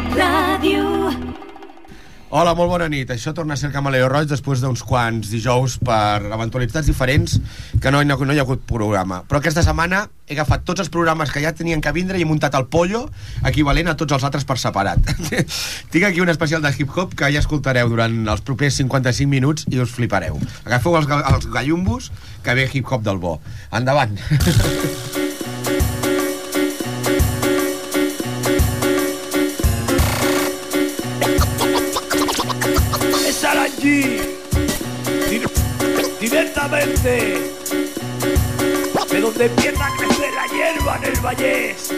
Trek Radio. Hola, molt bona nit. Això torna a ser el Camaleó Roig després d'uns quants dijous per eventualitats diferents que no, no, no hi ha hagut programa. Però aquesta setmana he agafat tots els programes que ja tenien que vindre i he muntat el pollo equivalent a tots els altres per separat. Tinc aquí un especial de hip-hop que ja escoltareu durant els propers 55 minuts i us flipareu. Agafeu els, els gallumbos que ve hip-hop del bo. Endavant. Aranji directamente de donde empieza a crecer la hierba en el Vallés.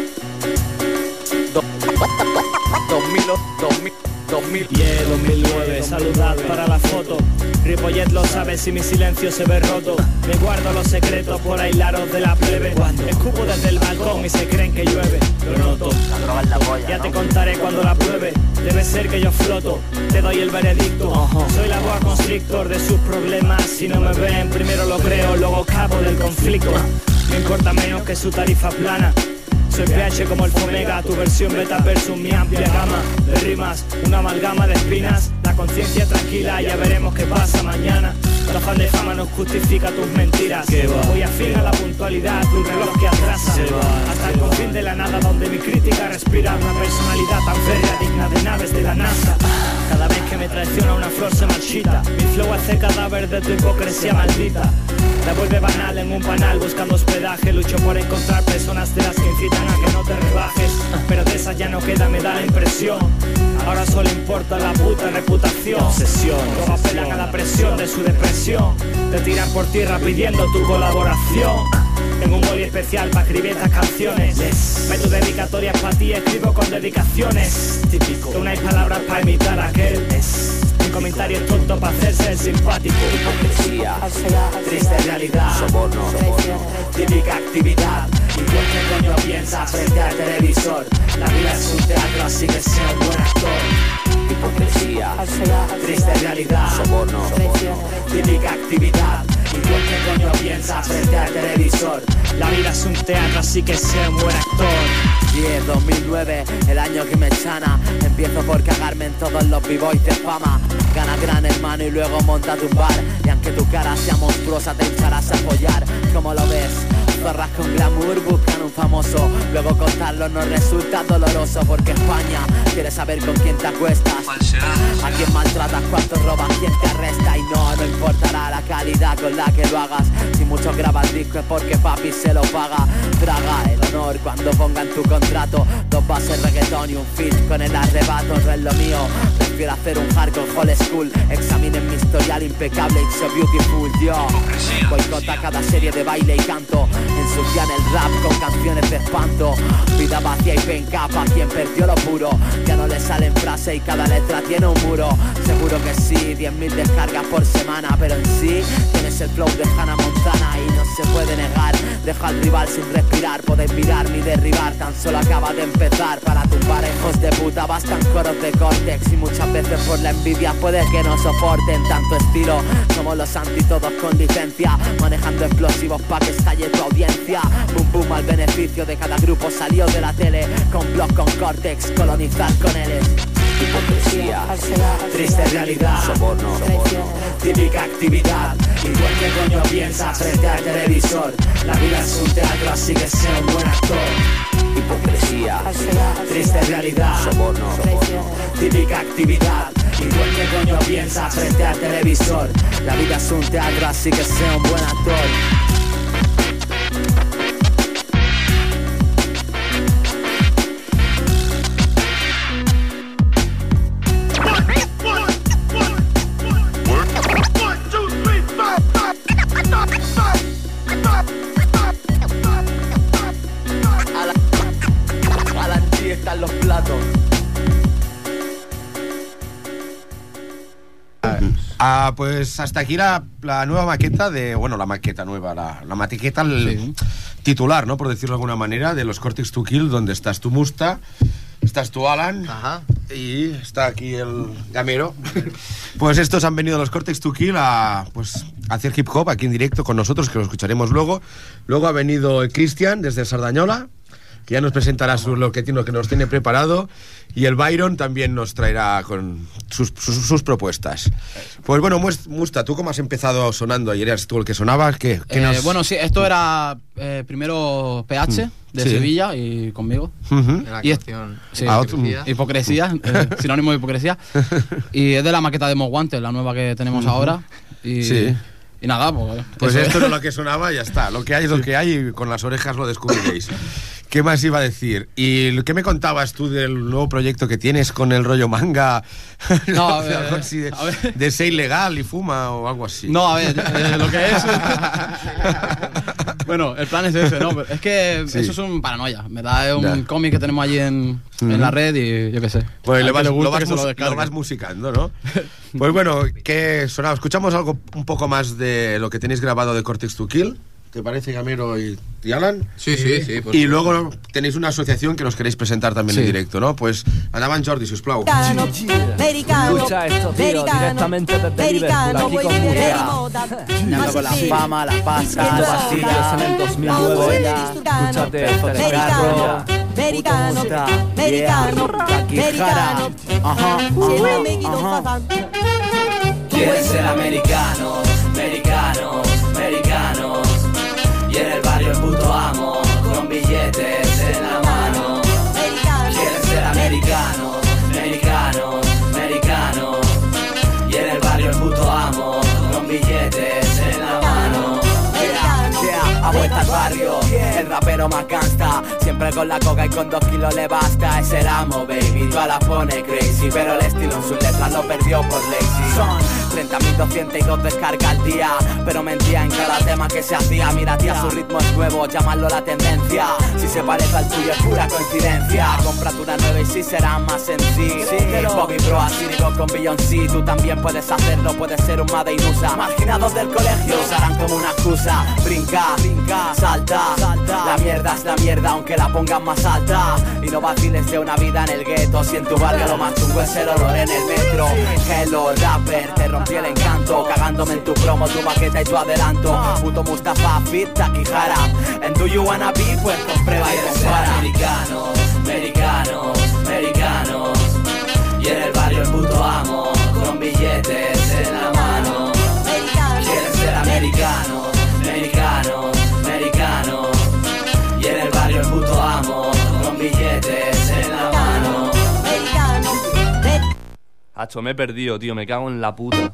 2000, 2000, 2000. Yeah, 2009, saludad para la foto. Ripollet lo sabe si mi silencio se ve roto. Me guardo los secretos por aislaros de la plebe. Escupo desde el balcón y se creen que llueve. Lo noto. Ya te contaré cuando la pruebe. Debe ser que yo floto. Te doy el veredicto. Soy la boa constrictor de sus problemas. Si no me ven, primero lo creo, luego cabo del conflicto. Me importa menos que su tarifa plana. Soy PH como el Fomega, tu versión beta versus mi amplia gama de rimas, una amalgama de espinas, la conciencia tranquila, ya veremos qué pasa mañana. El afán de fama no justifica tus mentiras. Voy afín a la puntualidad, un reloj que atrasa. Hasta el confín de la nada donde mi crítica respira una personalidad tan férrea, digna de naves de la NASA. Cada vez que me traiciona una flor se marchita. Mi flow hace cadáver de tu hipocresía maldita. La vuelve banal en un panal buscando hospedaje. Lucho por encontrar personas de las que incitan que no te rebajes. Pero de esas ya no queda, me da la impresión. Ahora solo importa la puta reputación. Obsesión. Apelan a la presión de su depresión. Te tiran por tierra pidiendo tu colaboración. Tengo un boli especial para escribir estas canciones. Meto dedicatorias para ti, escribo con dedicaciones. Típico. Hay palabras para imitar a aquel. Mi comentario es tonto para hacerse el simpático. Hipocresía, triste realidad, soborno, típica actividad. ¿Y por qué coño piensas frente al televisor? La vida es un teatro, así que sea un buen actor. Hipocresía, triste realidad, soborno, típica actividad. ¿Y por qué coño piensas frente al televisor? La vida es un teatro, así que sea un buen actor. 10, 2009, el año que me chana Empiezo por cagarme en todos los b-boys de fama. Gana gran hermano y luego monta tu bar. Y aunque tu cara sea monstruosa te hincharás a apoyar ¿Cómo lo ves? Zorras con glamour buscan un famoso. Luego contarlo no resulta doloroso Porque España quiere saber con quién te acuestas. A quién maltratas, cuánto robas, quién te arresta. Y no, no importará la calidad con la que lo hagas. Si muchos graban disco es porque papi se lo paga. Traga el honor cuando pongan tu contrato. Dos bases reggaetón y un fit con el arrebato. No es lo mío, prefiero hacer un hardcore old school. Examinen mi historial impecable, it's so beautiful Yo boicota cada serie de baile y canto Ensucian el rap con canciones de espanto. Vida vacía y penca pa' quien perdió lo puro. Ya no le salen frases y cada letra tiene un muro. Seguro que sí, 10.000 descargas por semana Pero en sí tienes el flow de Hannah Montana Y no se puede negar, deja al rival sin respirar Podéis mirar ni derribar, tan solo acaba de empezar Para tumbar hijos de puta bastan coros de córtex. Y muchas veces por la envidia puede que no soporten tanto estilo. Somos los antítodos con licencia Manejando explosivos pa' que estalle tu audiencia Boom boom al beneficio de cada grupo salió de la tele. Con blog con córtex, colonizar con él Hipocresía, triste realidad, soborno, típica actividad. ¿Y por qué coño piensas frente al televisor? La vida es un teatro, así que sea un buen actor. Hipocresía, triste realidad, soborno, típica actividad. ¿Y por qué coño piensas frente al televisor? La vida es un teatro, así que sea un buen actor Ah, pues hasta aquí la, la nueva maqueta de. Bueno, la maqueta nueva, la, la maqueta titular, ¿no? Por decirlo de alguna manera, de los Cortex to Kill, donde estás tú, Musta, estás tú, Alan, Ajá. y está aquí el gamero. pues estos han venido los Cortex to Kill a, pues, a hacer hip hop aquí en directo con nosotros, que lo escucharemos luego. Luego ha venido Cristian desde Sardañola. Que ya nos presentará su, lo, que, tiene- lo que nos tiene preparado. Y el Byron también nos traerá con sus, sus, sus propuestas. Pues bueno, Musta, ¿tú cómo has empezado sonando ayer? ¿Eras tú el que sonaba? ¿Qué, qué Eh, nos- Bueno, sí, esto era eh, primero PH de Sí. Sevilla y conmigo. Ujú. La Y es- Sí, Ah, otro- Hipocresía. hipocresía, eh, sinónimo de hipocresía. Y es de la maqueta de Moguante, la nueva que tenemos ahora. Y, Sí. Y nada, pues. Pues esto era lo que sonaba y ya está. Lo que hay es lo que hay y con las orejas lo descubriréis. ¿Qué más iba a decir? ¿Y qué me contabas tú del nuevo proyecto que tienes con el rollo manga? No, a De ver, algo así de, a ver. de ser ilegal y fuma o algo así. No, a ver, eh, lo que es. bueno, el plan es ese, ¿no? Pero es que Sí. eso es un paranoia. Me da es un cómic que tenemos allí en, en la red y yo qué sé. Pues lo vas, lo vas lo vas musicando, ¿no? Pues bueno, ¿qué sonaba? Escuchamos algo un poco más de lo que tenéis grabado de Cortex to Kill. ¿Te parece, Gamero y, y Alan? Sí, sí, sí. por Y luego tenéis una asociación que nos queréis presentar también en Sí. directo, ¿no? Pues andaban Jordi, si us plau. Americano, americano, Escucha esto, tío, americano, directamente desde americano, Liverpool, aquí voy con a Murcia. de moda. Soñando con la Así fama, la pasta, que la yo- vacía. en el 2009 ya. Escúchate esto, Americano, Americano. Ajá, ajá, ajá. ser puto amo, con billetes en la mano. Quieren ser americanos, americanos, americanos. Y en el barrio el puto amo, con billetes en la mano. americano. Yeah, ha vuelto al barrio, el rapero más gangsta Siempre con la coca y con dos kilos le basta Es el amo, baby, toda la pone crazy Pero el estilo en sus letras lo perdió por lazy 30.202 descargas al día. Pero mentía en cada tema que se hacía. Mira tía, su ritmo es nuevo, llamarlo la tendencia. Si se parece al tuyo es pura coincidencia. Cómprate una nueva y sí será más sencillo Bobby Bro, cínico con Beyoncé. Tú también puedes hacerlo, puedes ser un Made in USA. Marginados del colegio usarán como una excusa. Brinca, brinca, salta, salta. La mierda es la mierda aunque la pongan más alta. Y no vaciles de una vida en el gueto. Si en tu barrio lo más chungo es el olor en el metro. Hello, rapper, te rompí el encanto Cagándome en tu promo, tu baqueta y tu adelanto. Puto Mustafa, fit, Takihara En Do You Wanna Be, pues comprueba y compara americanos, americanos, americanos. Y en el barrio el puto amo, con billetes Hacho, me he perdido, tío, me cago en la puta.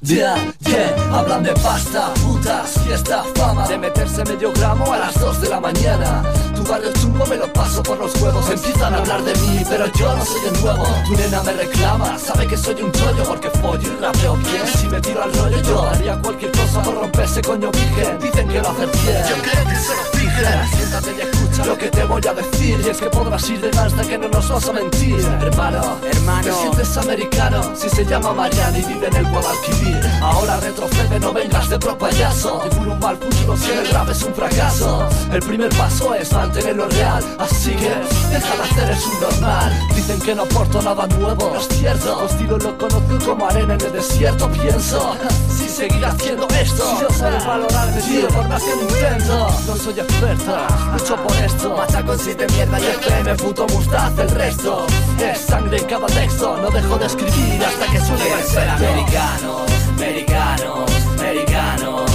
Yeah, yeah, hablan de pasta, putas, fiesta, fama. De meterse medio gramo a las 2 de la mañana. Tu barrio chungo me lo paso por los huevos. Empiezan a hablar de mí, pero yo no soy el nuevo. Tu nena me reclama, sabe que soy un chollo Porque follo y rapeo bien. Si me tiro al rollo yo haría cualquier cosa por romperse coño virgen. Dicen que lo hacen bien. Yo creo que solo fijen Siéntate y lo que te voy a decir. Y es que podrás ir de más de que no nos vas a mentir. Hermano, Hermano. te sientes americano Si se llama Mariana y vive en el Guadalquivir. Ahora retrocede, no vengas de pro payaso. Seguro un mal futuro si el rap es un fracaso. El primer paso es mantenerlo real Así que deja de hacer es un normal. Dicen que no aporto nada nuevo No es cierto, tu estilo lo conozco como arena en el desierto Pienso, si seguir haciendo esto Si yo sé valorarme, tío, por más que lo intento. No soy experto, lucho por esto Machaco si de mierda y FM, puto mustaz el resto Es sangre en cada texto, no dejo de escribir hasta que suene Quieren ser americanos, americanos, americanos.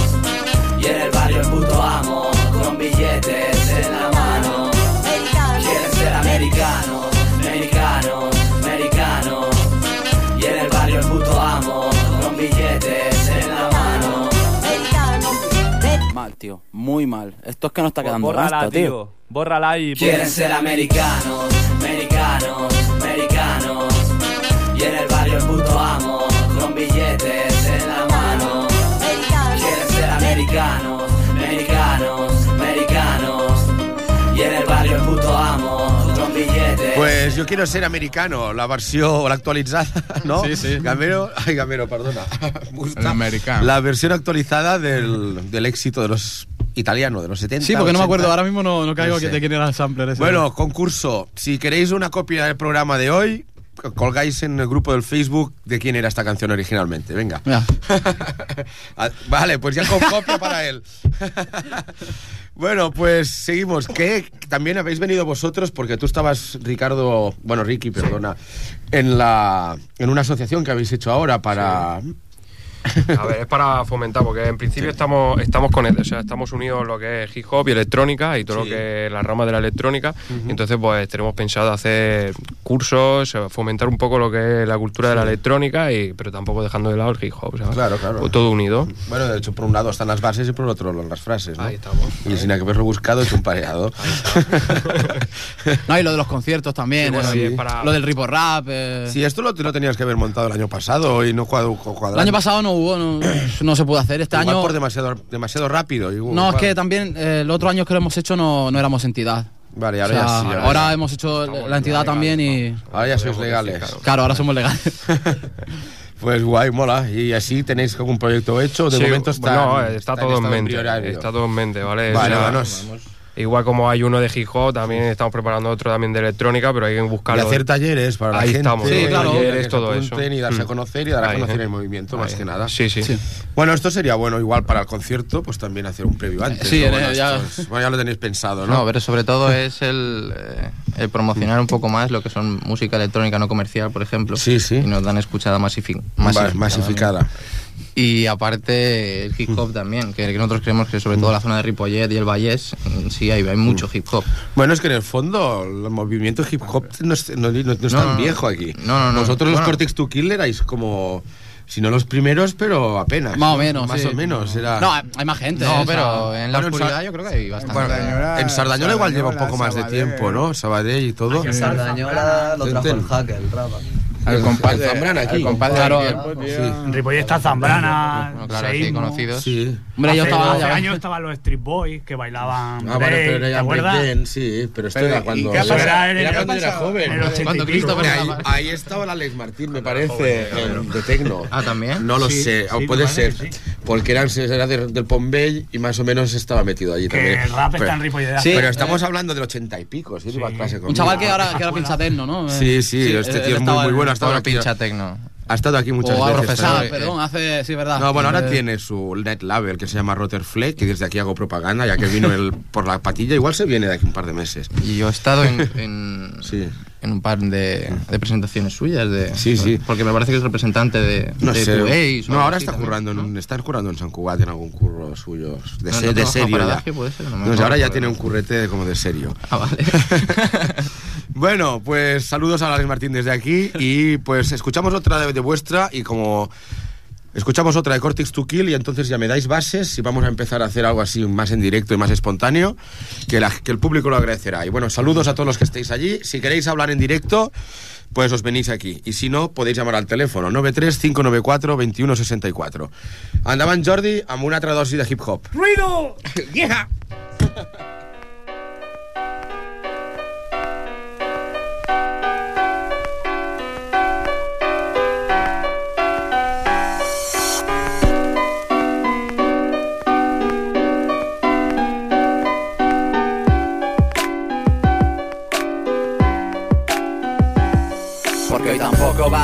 Y en el barrio el puto amo, con billetes en la mano. Quieren ser americanos, americanos, americanos. Y en el barrio el puto amo, con billetes en la mano. Mal, tío, muy mal Esto es que no está quedando Bórrala, gasto, tío tío. Bórrala y... Quieren ser americanos, americanos, americanos. Y en el barrio el puto amo, con billetes en la mano. Quieren ser americanos, americanos, americanos. Y en el barrio el puto amo, con billetes. Pues yo quiero ser americano, la versión, la actualizada, ¿no? Sí, sí. Gamero, ay, Gamero, perdona. Gusta. El americano. La versión actualizada del, del éxito de los italianos, de los 70. Sí, porque no me 80. acuerdo, ahora mismo no, no caigo No sé. de quién era el sampler ese. Bueno, concurso. Si queréis una copia del programa de hoy, colgáis en el grupo del Facebook de quién era esta canción originalmente. Venga. Ah, vale, pues ya con copia para él. bueno, pues seguimos. Que también habéis venido vosotros porque tú estabas, Ricardo, bueno, Ricky, perdona, en la en una asociación que habéis hecho ahora para A ver, es para fomentar, porque en principio estamos, estamos con o sea, estamos unidos en lo que es hip hop y electrónica y todo Sí. lo que es la rama de la electrónica. Y entonces, pues tenemos pensado hacer cursos, eh, fomentar un poco lo que es la cultura de la electrónica, y, pero tampoco dejando de lado el hip hop, ¿sabes? Claro, claro. Todo unido. Bueno, de hecho, por un lado están las bases y por el otro las frases, ¿no? Ahí estamos. Y sin haberlo buscado, es un pareado. No, y lo de los conciertos también. Sí, bueno, y es para- Lo del Ripo Rap. eh. Si esto lo, lo tenías que haber montado el año pasado y no cuadro, El año pasado no hubo, no, no se pudo hacer. Este Igual año. por demasiado, demasiado rápido. No, es que también eh, el otro año que lo hemos hecho no, no éramos entidad. Vale, O ahora sea, ya sí. Ahora, ahora ya. hemos hecho Estamos la entidad legales, también y. vamos. Ahora ya sois legales. claro. Claro, ahora somos legales. Pues guay, mola. ¿Y así tenéis algún proyecto hecho? De Sí, momento está, no, está todo en mente. Está todo en mente, ¿vale? Vale, O sea, vámonos. Igual como hay uno de hip hop, también estamos preparando otro también de electrónica, pero hay que Y buscarlo. hacer talleres para Ahí la gente. estamos, Sí, claro. talleres, todo eso. Y darse a Mm. conocer y dar a Ahí, conocer eh. el movimiento, más que nada. Sí, sí. Sí. Bueno, esto sería bueno igual para el concierto, pues también hacer un previo antes. Sí, ¿no? eh, bueno, ya- esto es- bueno, ya lo tenéis pensado, ¿no? No, pero sobre todo es el, eh, el promocionar un poco más lo que son música electrónica no comercial, por ejemplo. Sí, sí. Y nos dan escuchada masifi- Vale, masificada. Y aparte el hip hop también, que nosotros creemos que sobre todo la zona de Ripollet y el Vallés, mm, sí hay, hay mucho hip hop. Bueno, es que en el fondo el movimiento hip hop no es, no- no- no es No, tan no, viejo aquí. no, no, no. Vosotros los Bueno. Cortex to Kill erais como, si no los primeros, pero apenas. Más o ¿no? menos. Más sí. o menos. Era... No, hay más gente. No, eh, pero en la bueno, oscuridad yo creo que hay bastante. Bueno, Sardañola- en Sardañola igual lleva un Sardañola, poco más de tiempo, ¿no? Sabadell y todo. En Sardañola lo trajo el hacker, el rapa. El compadre, el Zambrana aquí. el compadre Claro. del tiempo, tío. Sí. En Ripollet está Zambrana, Bueno, claro, sí, Seísmo. conocidos. Sí. Hombre, yo estaba. hace años estaban los Street Boys que bailaban Ah, bueno, break, pero ¿te era acuerdas? breakdance, sí, pero esto Pero, era ¿y cuando... era Era ¿Qué ha cuando era joven. 80 Cuando. Cristo ahí, ahí estaba el Alex Martín, me parece, en- de Tecno. Ah, ¿también? No lo Sí, sé, o sí, puede ser, sí. porque eran, era de- del Pombell y más o menos estaba metido allí Que también. el rap pero, está en Ripollet. Sí. pero estamos hablando del ochenta y pico, sí, Un chaval que ahora, que ahora pincha techno, ¿no? Sí, sí, este tío es muy, en- bueno, ha estado aquí, pincha tecno. ha estado aquí muchas O al veces. profesor, también. perdón, hace. Sí, verdad. No, bueno, ahora Eh, tiene su net label que se llama Rotterfleck, y desde aquí hago propaganda, ya que vino el, por la patilla, igual se viene de aquí un par de meses. Y yo he estado en, en, Sí. en un par de, de presentaciones suyas. De, Sí, sí. Porque me parece que es representante de, No de sé. No, ahora está también, currando, en está currando en San Cugat en algún curro suyo. De, No, se- de serio ya. Daje, puede ser, no me No ahora ya tiene un currete como de serio. Ah, vale. Bueno, pues saludos a Alex Martín desde aquí y pues escuchamos otra de, de vuestra y como escuchamos otra de Cortex to Kill y entonces ya me dais bases y vamos a empezar a hacer algo así más en directo y más espontáneo que, la- que el público lo agradecerá. Y bueno, saludos a todos los que estéis allí. Si queréis hablar en directo, pues os venís aquí. Y si no, podéis llamar al teléfono 93-594-2164. Andaban Jordi amb una altra dosi de hip hop. ¡Ruido! ¡Vieja!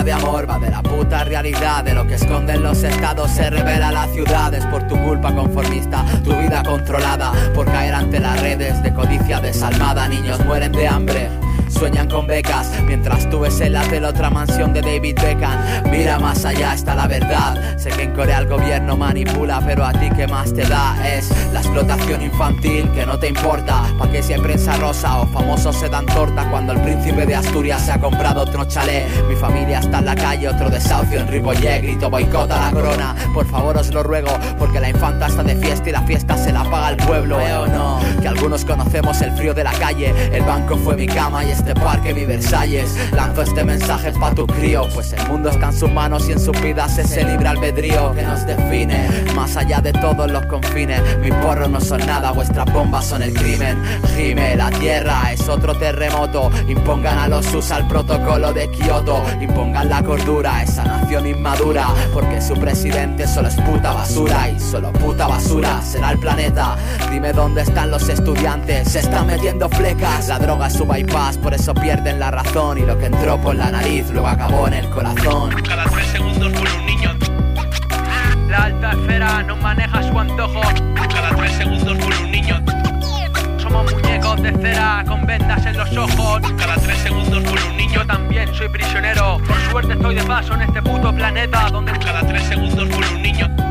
de amor, va de la puta realidad De lo que esconden los estados se revela la ciudad Es por tu culpa conformista, tu vida controlada Por caer ante las redes de codicia desalmada Niños mueren de hambre Sueñan con becas mientras tú ves en la tele otra mansión de David Beckham. Mira más allá está la verdad. Sé que en Corea el gobierno manipula, pero a ti que más te da es la explotación infantil que no te importa. Pa' que si hay prensa rosa o famosos se dan torta cuando el príncipe de Asturias se ha comprado otro chalet. Mi familia está en la calle, otro desahucio en Ripollet, grito boicota la corona. Por favor os lo ruego, porque la infanta está de fiesta y la fiesta se la paga el pueblo. ¿Eh o no? Que algunos conocemos el frío de la calle. El banco fue mi cama y este parque mi Versalles. Lanzo este mensaje pa' tu crío, pues el mundo está en sus manos y en sus vidas ese libre albedrío que nos define. Más allá de todos los confines, mis porros no son nada, vuestras bombas son el crimen. Gime, la tierra es otro terremoto. Impongan a los USA el protocolo de Kioto. Impongan la cordura a esa nación inmadura, porque su presidente solo es puta basura y solo puta basura será el planeta. Dime dónde están los estudiantes, se están metiendo flecas. La droga es su bypass, por eso pierden la razón y lo que entró por la nariz luego acabó en el corazón. Cada tres segundos muere un niño. La alta esfera no maneja su antojo. Cada tres segundos muere un niño. Somos muñecos de cera con vendas en los ojos. Cada tres segundos muere un niño. Yo también soy prisionero. Por suerte estoy de paso en este puto planeta donde Cada tres segundos muere un niño.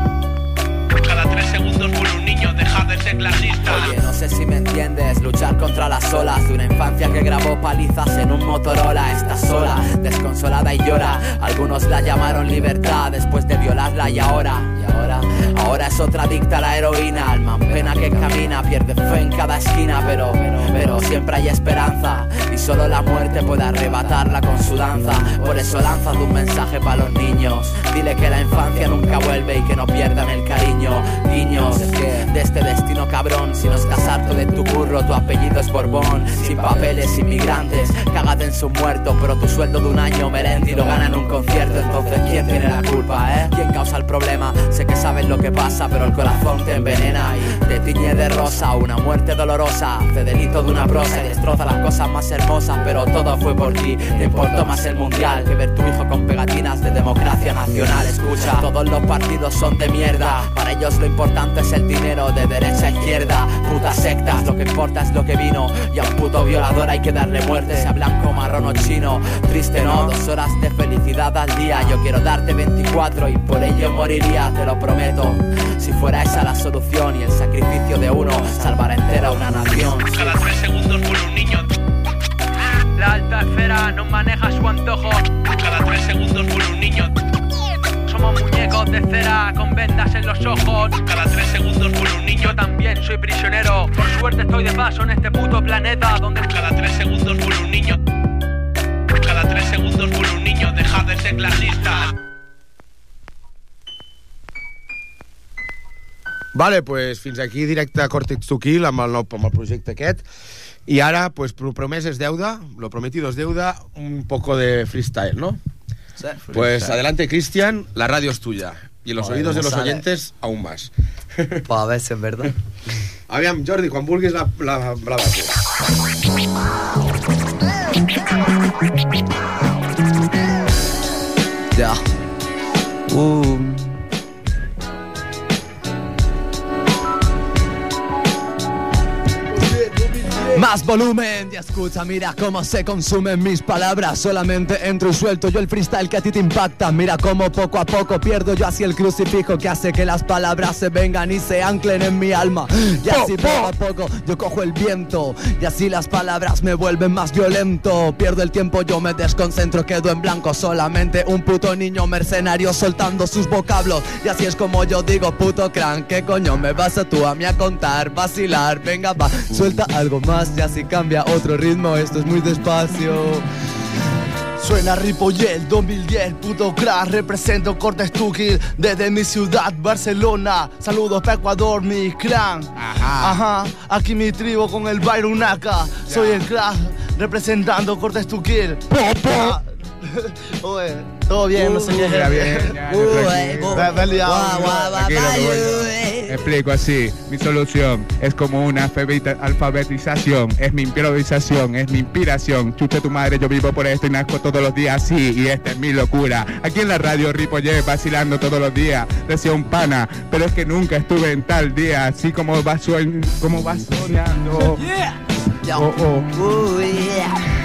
Segundos muere un niño. Deja de ser clasista. Oye, no sé si me entiendes, luchar contra las olas de una infancia que grabó palizas en un Motorola. Está sola, desconsolada y llora. Algunos la llamaron libertad después de violarla y ahora, y ahora, ahora es otra adicta a la heroína. Alma en pena que camina, pierde fe en cada esquina, pero, pero, pero siempre hay esperanza. Y solo la muerte puede arrebatarla con su danza. Por eso lanzas un mensaje para los niños. Dile que la infancia nunca vuelve y que no pierdan el cariño. Guiños de este destino cabrón. Si no estás harto de tu burro, tu apellido es Borbón. Sin papeles, inmigrantes, cágate en su muerto. Pero tu sueldo de un año Melendi lo gana en un concierto. Entonces, ¿quién tiene la culpa, eh? ¿Quién causa el problema? Sé que sabes lo que pasa, pero el corazón te envenena y te tiñe de rosa. Una muerte dolorosa, hace delito de una prosa destroza las cosas más hermosas. Pero todo fue por ti. Te importó más el mundial que ver tu hijo con pegatinas de democracia nacional. Escucha, todos los partidos son de mierda. Para ellos lo importante es el dinero de derecha a izquierda. Putas sectas, lo que importa es lo que vino. Y a un puto violador hay que darle muerte, sea blanco, marrón o chino. Triste no, dos horas de felicidad al día. Yo quiero darte 24 y por ello moriría, te lo prometo. Si fuera esa la solución y el sacrificio de uno, salvar entera una nación. Cada tres segundos muere un niño. la alta esfera no maneja su antojo. Cada tres segundos muere un niño. Somos muñecos de cera con vendas en los ojos. Cada tres segundos muere un niño. Yo también soy prisionero. Por suerte estoy de paso en este puto planeta donde Cada tres segundos muere un niño. Cada tres segundos muere un niño. Deja de ser clasista. Vale, pues fins aquí directe a Cortex to Kill amb el, nou, amb el projecte aquest. I ara, pues, pro- promès és deuda, lo prometido es deuda, un poco de freestyle, ¿no? Pues adelante, Cristian, la radio es tuya. Y los Joder, oídos de ¿cómo los sale? oyentes, aún más. Pa, a ver si es verdad. Aviam, Jordi, quan vulguis la, la, la base. Ya. Uh. Más volumen y escucha, mira cómo se consumen mis palabras. Solamente entro y suelto yo el freestyle que a ti te impacta. Mira cómo poco a poco pierdo yo así el crucifijo que hace que las palabras se vengan y se anclen en mi alma. Y así poco a poco yo cojo el viento y así las palabras me vuelven más violento. Pierdo el tiempo, yo me desconcentro, quedo en blanco. Solamente un puto niño mercenario soltando sus vocablos. Y así es como yo digo, puto crank, ¿qué coño me vas a tú a mí a contar? Vacilar, venga, va, suelta algo más y así cambia otro ritmo. Esto es muy despacio. Suena Ripollet 2010, puto crack, represento Cortes Tuquil desde mi ciudad, Barcelona. Saludos para Ecuador, mi clan. Ajá. Ajá, aquí mi tribu con el Naka. Soy el crack, representando Cortes Tuquil. Oye, todo bien, no sé qué. Bien, ya, Uh, tranquilo. Tranquilo, Explico así, mi solución es como una alfabeta- alfabetización, es mi improvisación, es mi inspiración. Chucha tu madre, yo vivo por esto y nazco todos los días así, y esta es mi locura. Aquí en la radio Ripollet vacilando todos los días, decía un pana, pero es que nunca estuve en tal día, así como va, suen- como va soñando. Oh, oh.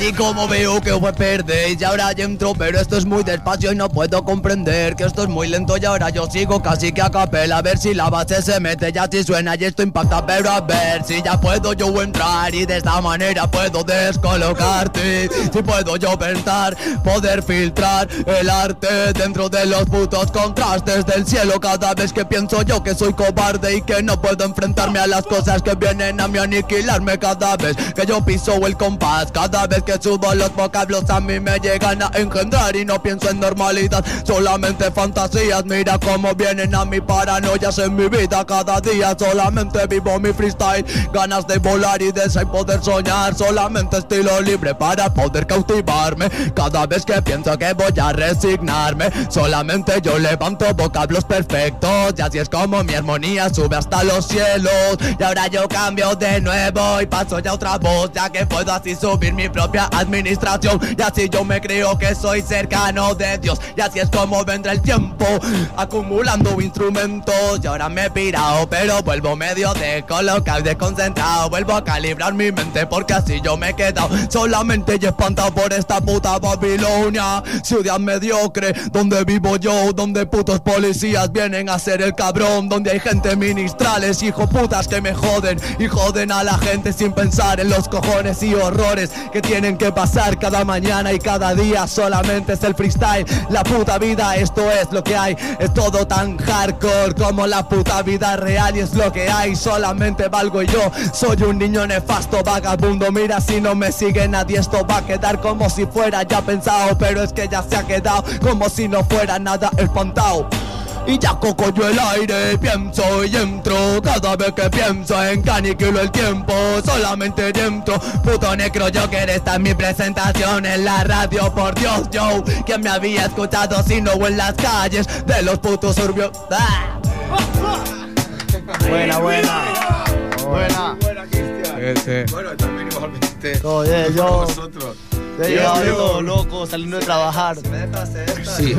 Y como veo que os perdéis y ahora ya entro Pero esto es muy despacio y no puedo comprender Que esto es muy lento y ahora yo sigo casi que a capela A ver si la base se mete ya si suena y esto impacta Pero a ver si ya puedo yo entrar Y de esta manera puedo descolocarte. Si puedo yo pensar, poder filtrar El arte dentro de los putos contrastes del cielo. Cada vez que pienso yo que soy cobarde Y que no puedo enfrentarme a las cosas que vienen a mí aniquilarme. Cada vez que yo piso el compás Cada vez que subo los vocablos a mí me llegan a engendrar y no pienso en normalidad, solamente fantasías. Mira cómo vienen a mi paranoias en mi vida cada día. Solamente vivo mi freestyle, ganas de volar y de poder soñar. Solamente estilo libre para poder cautivarme. Cada vez que pienso que voy a resignarme, solamente yo levanto vocablos perfectos. Y así es como mi armonía sube hasta los cielos. Y ahora yo cambio de nuevo y paso ya otra voz, ya que puedo así subir mi propia administración. Y así yo me creo que soy cercano de Dios. Y así es como vendrá el tiempo, acumulando instrumentos. Y ahora me he pirado, pero vuelvo medio descolocado desconcentrado. Vuelvo a calibrar mi mente porque así yo me he quedado solamente y espantado por esta puta Babilonia. Ciudad mediocre, donde vivo yo, donde putos policías vienen a ser el cabrón. Donde hay gente ministrales, hijo putas que me joden y joden a la gente sin pensar en los cojones y horrores que tienen que pasar cada mañana y cada día. Solamente es el freestyle, la puta vida, esto es lo que hay. Es todo tan hardcore como la puta vida real y es lo que hay. Solamente valgo yo, soy un niño nefasto, vagabundo. Mira, si no me sigue nadie, esto va a quedar como si fuera ya pensado. Pero es que ya se ha quedado como si no fuera nada espantado. Y ya coco yo el aire, pienso y entro Cada vez que pienso en que aniquilo el tiempo Solamente dentro, puto necro yo que esta es mi presentación en la radio Por Dios yo, que me había escuchado si no en las calles de los putos urbios ¡Ah! Buena, buena. Buena. Bueno, también igualmente. Oye, yo. Nosotros. Todo loco, saliendo de trabajar. Sí.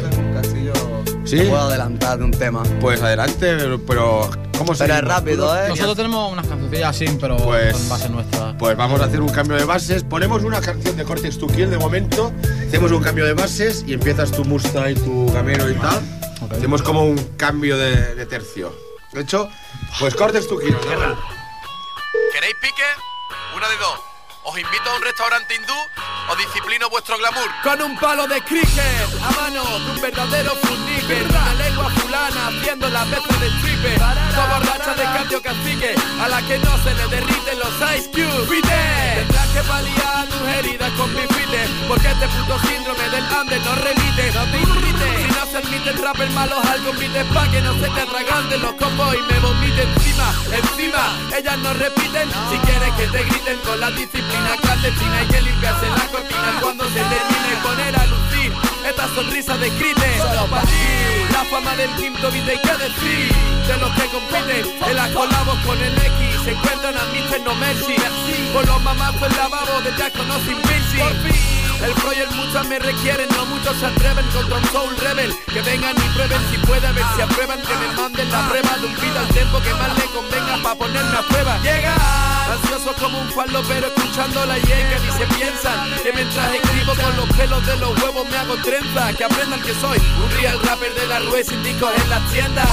¿Sí? Puedo adelantar un tema. Pues adelante, pero ¿cómo se Pero es rápido, ¿eh? Nosotros tenemos unas cancioncillas así, pero Pues- son bases nuestras. Pues vamos a hacer un cambio de bases. Ponemos una canción de Cortex to Kill de momento. Hacemos un cambio de bases y empiezas tu Musta y tu Camero y tal. Hacemos como un cambio de, de tercio. De hecho, pues Cortex to Kill. ¿no? ¿Queréis pique? Una de dos. Os invito a un restaurante hindú o disciplino vuestro glamour. Con un palo de cricket a mano de un verdadero Una lengua fulana haciendo las veces de stripper. Toda borracha de cambio cacique A la que no se le derriten los ice cubes. Fite Tendrás que paliar tus heridas con bifite Porque este puto síndrome del Ande no remite No te irrite. Si no se admiten rappers malos al convite Pa' que no se te atraganten los combos y me vomite encima Encima. Ellas no repiten Si quieres que te griten con la disciplina clandestina Hay que limpiarse la cortina cuando se termine y poner a lucir esta sonrisa de crite Solo para ti. La fama del quinto beat hay que decir. De los que compiten en las colabos con el X. Se encuentran a Mr. No Mercy. Por los mamazos el lavabo de Jack no sin el pro y el muchas me requieren, no muchos se atreven contra un soul rebel. Que vengan y prueben si puede, ver si aprueban. Que me manden la prueba de un beat al tempo que más le convenga pa' ponerme a prueba. Llega Ansioso como un fallo pero escuchando la llega ni se piensan Que mientras escribo con los pelos de los huevos me hago trenza. Que aprendan que soy un real rapper de la rue sin discos en las tiendas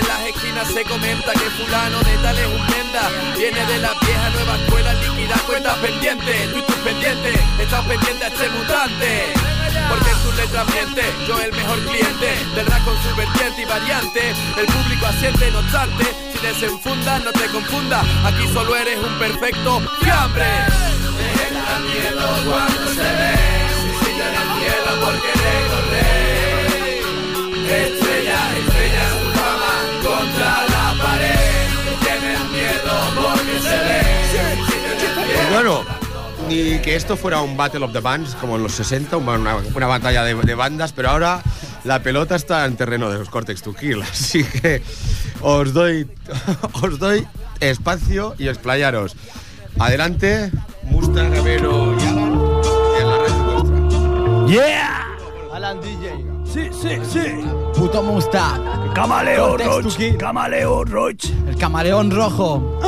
En las esquinas se comenta que fulano de tal es un menda. Viene de la vieja nueva escuela líquida cuentas pendientes. Tú estás pendiente a este mutante. Porque en tus letras miente, yo el mejor cliente Del rap con su vertiente y variante. El público asiente, no obstante Si desenfundas, no te confundas Aquí solo eres un perfecto fiambre. Entra miedo cuando se ve. Si siguen el cielo por querer correr Estrella, estrella su fama contra la pared. Tienen miedo porque se ve. Si bueno, ni que esto fuera un Battle of the Bands como en los 60, una, una batalla de, de bandas, pero ahora la pelota está en terreno de los Cortex to Kill, así que os doy, os doy espacio y explayaros. Adelante, Mustang, Gamero y Alan en la red vuestra. ¡Yeah! Alan DJ. Sí, sí, sí. Puto Mustang. To Roach. Camaleo Roach. El camaleón rojo.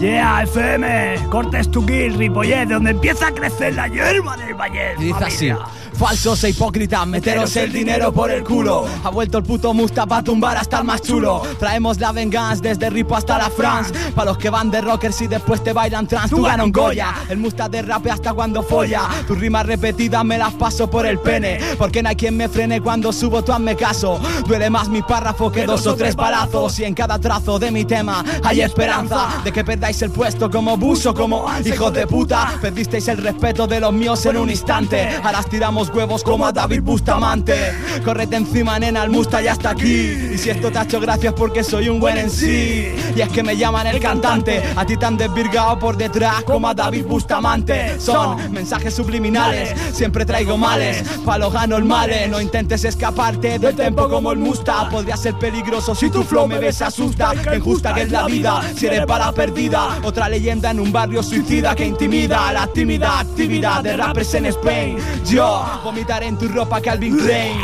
Yeah, FM. Cortes tu kill, Ripollet, donde empieza a crecer la hierba del valle. Y dice así. Falsos e hipócritas, meteros el dinero por el culo. Ha vuelto el puto Musta pa' tumbar hasta el más chulo. Traemos la venganza desde Ripo hasta la France. Pa' los que van de rockers y después te bailan trans. Tú ganas Goya. El Musta de rape hasta cuando folla. Tus rimas repetidas me las paso por el pene. Porque no hay quien me frene cuando subo, tú hazme caso. Duele más mi párrafo que dos o tres balazos. Y en cada trazo de mi tema hay esperanza de que perdáis el puesto como buzo, como hijos de puta. Perdisteis el respeto de los míos en un instante. Ahora os tiramos huevos como a David Bustamante. Correte encima, nena, el musta ya está aquí. Y si esto te ha hecho gracias porque soy un buen en sí. Y es que me llaman el cantante. A ti te han desvirgado por detrás como a David Bustamante. Son mensajes subliminales. Siempre traigo males. Pa' los anormales. No intentes escaparte del tempo como el musta. Podría ser peligroso si tu flow me ves asusta. Injusta que es la vida. Si eres para perdida. Otra leyenda en un barrio suicida que intimida. La tímida actividad de rappers en Spain. Yo vomitaré en tu ropa Calvin Klein.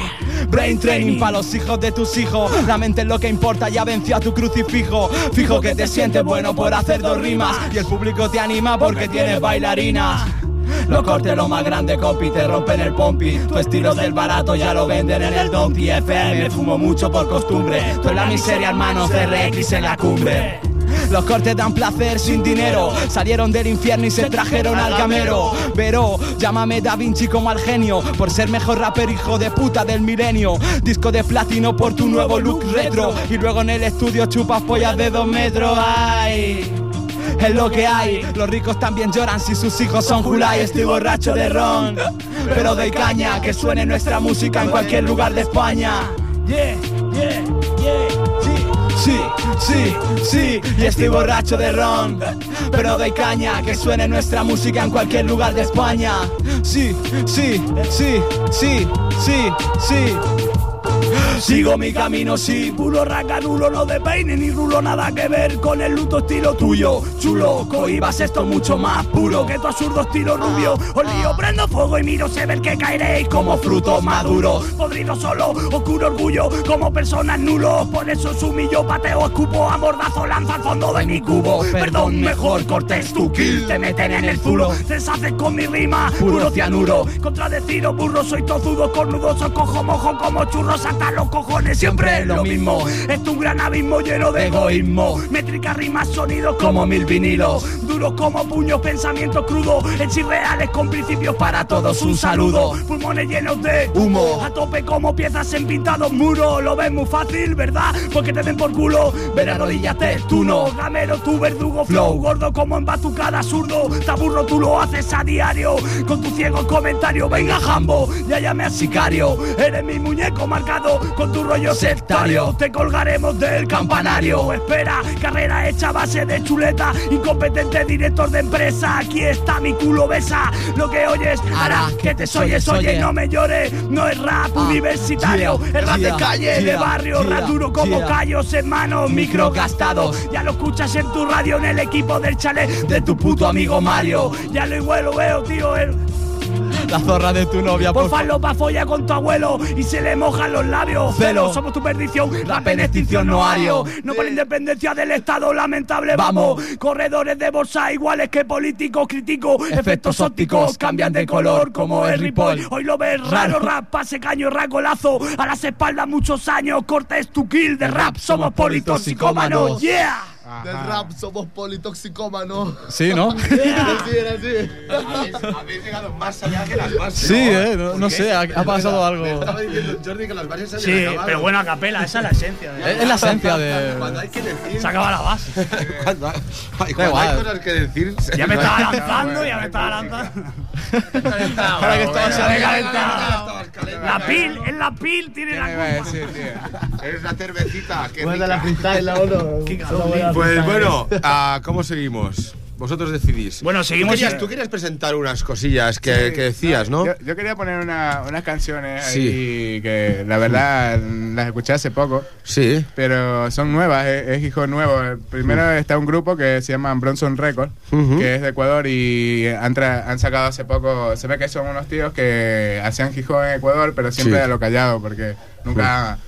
Brain training para los hijos de tus hijos. La mente es lo que importa, ya venció a tu crucifijo. Fijo que te sientes bueno por hacer dos rimas. Y el público te anima porque tienes bailarina. Lo corte lo más grande, compi, te rompen el pompi. Tu estilo del barato ya lo venden en el Donkey FM. Fumo mucho por costumbre. Tú en la miseria, hermano, CRX en la cumbre. Los cortes dan placer sin dinero. Salieron del infierno y se trajeron al gamero. Pero llámame Da Vinci como al genio. Por ser mejor rapper, hijo de puta del milenio. Disco de platino por tu nuevo look retro. Y luego en el estudio chupas pollas de dos metros. Ay. Es lo que hay, los ricos también lloran si sus hijos son Julai, estoy borracho de ron. Pero doy caña, que suene nuestra música en cualquier lugar de España. Yeah, yeah, yeah, sí, sí, sí, y estoy borracho de ron. Pero doy caña, que suene nuestra música en cualquier lugar de España. Sí, sí, sí, sí, sí, sí. Sigo mi camino, sí, puro racanulo, no de peine ni rulo, nada que ver con el luto estilo tuyo. Chulo, cohibas esto mucho más puro que tu absurdo estilo rubio. Os lío, prendo fuego y miro, se ver que caeréis como frutos maduros. Podrido solo, oscuro orgullo, como personas nulos. Por eso os humillo, pateo, escupo, amordazo, lanza al fondo de mi cubo. Perdón, mejor cortes tu kill, te meten en el zulo. Deshaces con mi rima, puro cianuro. Contradecido, burro, soy tozudo, cornudo, cojo mojo como churros hasta los cojones, siempre es lo mismo. Es un gran abismo lleno de egoísmo. Métrica, rimas, sonidos como mil vinilos. Duros como puños, pensamientos crudos. Hechos irreales con principios para todos. Un saludo. Pulmones llenos de humo. A tope como piezas en pintados muros. Lo ves muy fácil, ¿verdad? Porque te den por culo. Ven arrodíllate, tú no. Gamero, tu verdugo, flow. Gordo como en batucada, zurdo. Taburro, tú lo haces a diario. Con tu ciego comentario, venga jambo. Ya llame al sicario. Eres mi muñeco con tu rollo sectario. Te colgaremos del campanario. Espera, carrera hecha a base de chuleta. Incompetente director de empresa. Aquí está mi culo besa. Lo que oyes hará que te soyes. Oye, no me llores. No es rap universitario. yeah, Es rap de calle, de barrio. Rap duro como callos en mano. Micro gastado. Ya lo escuchas en tu radio. En el equipo del chalet de tu puto amigo Mario. Ya lo igual lo veo, tío. El... La zorra de tu novia, Por farlo pa' folla con tu abuelo y se le mojan los labios. Celo, somos tu perdición, la en extinción no hario. No por la independencia del Estado, lamentable, vamos. Corredores de bolsa iguales que políticos, críticos. Efectos ópticos cambian de color como el Ripoll. Hoy lo ves raro, rap, pase caño, racolazo. A las espaldas muchos años, cortes tu kill de rap. Somos politoxicómanos, yeah. Del rap somos politoxicómanos. Sí, ¿no? Así era, así. Habéis llegado más allá que las bases. Sí, eh, no, no sé, ha, ha pasado algo. Estaba diciendo Jordi que las bases se Sí, acabado. pero bueno, a capela, esa es la esencia. de- Es, es la esencia de. Cuando hay que decir. Se acaba la base. cuando, hay- cuando hay cosas que decir. Ya me estaba lanzando, ya me estaba lanzando. Ahora que estabas me calentado. La pil, es la pil, tiene la culpa. Es la cervecita. qué Bueno, la rica. freestyle, la uno. Qué calor. Pues bueno, ah, ¿cómo seguimos? Vosotros decidís. Bueno, Tú seguimos. querías, tú querías presentar unas cosillas que, que decías, ¿no? Yo, yo quería poner una- unas canciones Sí. ahí que la verdad las escuché hace poco, Sí. pero son nuevas, es, es hijo nuevo. Primero está un grupo que se llama Bronson Record, Ujú. que es de Ecuador y han, tra- han sacado hace poco, se ve que son unos tíos que hacían hop en Ecuador, pero siempre Sí. a lo callado, porque nunca...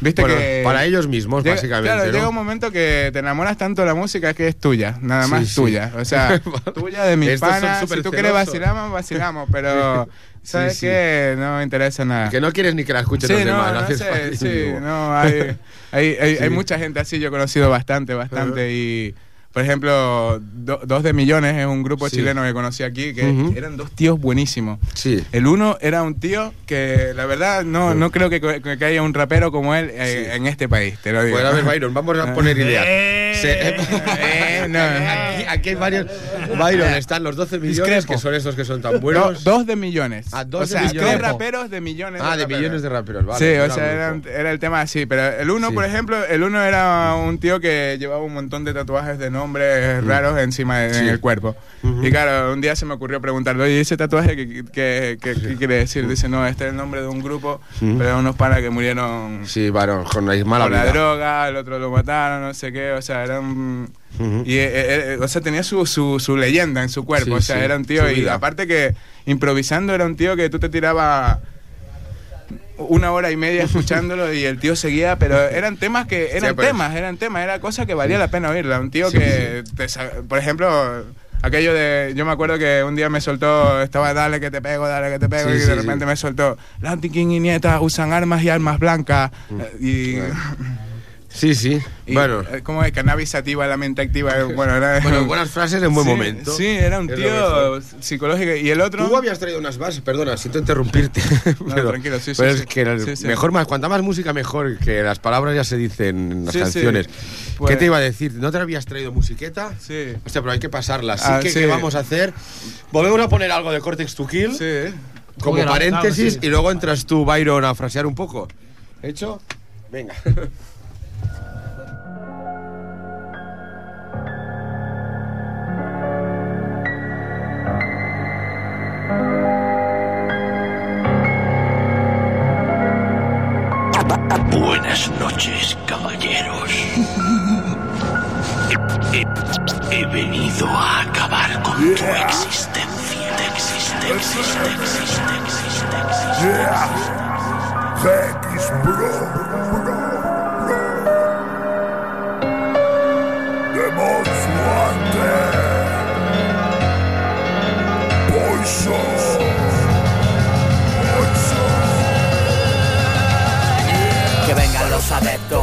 Viste Bueno, que para ellos mismos, Llega- básicamente, Claro, ¿no? llega un momento que te enamoras tanto de la música que es tuya, nada más sí. tuya. O sea, tuya de mis panas. Si tú quieres vacilamos, vacilamos, pero ¿sabes sí. qué? No me interesa nada. Que no quieres ni que la escuchen los no, demás. no sé, fácil, sí, digo. no, hay, hay, hay, Sí. hay mucha gente así, yo he conocido bastante, bastante, y por ejemplo, Do- Dos de Millones es un grupo Sí. chileno que conocí aquí, que Ujú. eran dos tíos buenísimos. Sí. El uno era un tío que, la verdad, no, no creo que, que- haya un rapero como él eh, en este país, te lo digo. Bueno, a ver, Byron, vamos a poner idea. Se- Eh, no. aquí, aquí hay varios. Byron, están los 12 millones, Discrepo. que son estos que son tan buenos. dos de millones. Ah, dos o sea, de millones. tres raperos de millones Ah, de raperos. millones de raperos, vale. Sí, o sea, era, era el tema así. Pero el uno, Sí. por ejemplo, el uno era un tío que llevaba un montón de tatuajes de nombres raros encima de-. Sí. en el cuerpo. Ujú. Y claro, un día se me ocurrió preguntarle, oye, ¿y ese tatuaje qué, qué- qué- qué quiere decir? Dice, no, este es el nombre de un grupo, Mm. pero unos panas que murieron Sí, Byron, con la mala por la vida. droga, el otro lo mataron, no sé qué, o sea, eran... Y, eh, eh, o sea, tenía su, su, su leyenda en su cuerpo. Sí, o sea, sí, era un tío. Y aparte que improvisando era un tío que tú te tirabas una hora y media escuchándolo y el tío seguía, pero eran temas que eran pero- temas, eran temas, era cosa que valía la pena oírla. Un tío Sí, que, te sa- por ejemplo, aquello de, yo me acuerdo que un día me soltó, estaba dale que te pego, dale que te pego Sí, y sí, de sí. repente me soltó, King y Nieta usan armas y armas blancas eh, y Sí, sí. y, bueno. eh, ¿Cómo es? Cannabis activa, la mente activa. Bueno, era, Bueno, buenas frases en buen Sí, momento. Sí, era un tío psicológico. Y el otro. Tú habías traído unas bases, perdona, siento interrumpirte. No, tranquilo, sí, sí, pero sí. es que el- Sí, sí. mejor más, cuanta más música mejor, que las palabras ya se dicen en las Sí, sí. canciones. Pues- ¿Qué te iba a decir? ¿No te habías traído musiqueta? Sí. Hostia, pero hay que pasarla. Así Ah, que, sí. ¿qué vamos a hacer? Volvemos a poner algo de Cortex to Kill. Sí. Como Uy, no, paréntesis, claro, sí. y luego entras tú, Byron, a frasear un poco. ¿Hecho? Venga. Buenas noches, caballeros. He, he- he venido a acabar con tu existencia. Existencia, bro. Vengan los adeptos,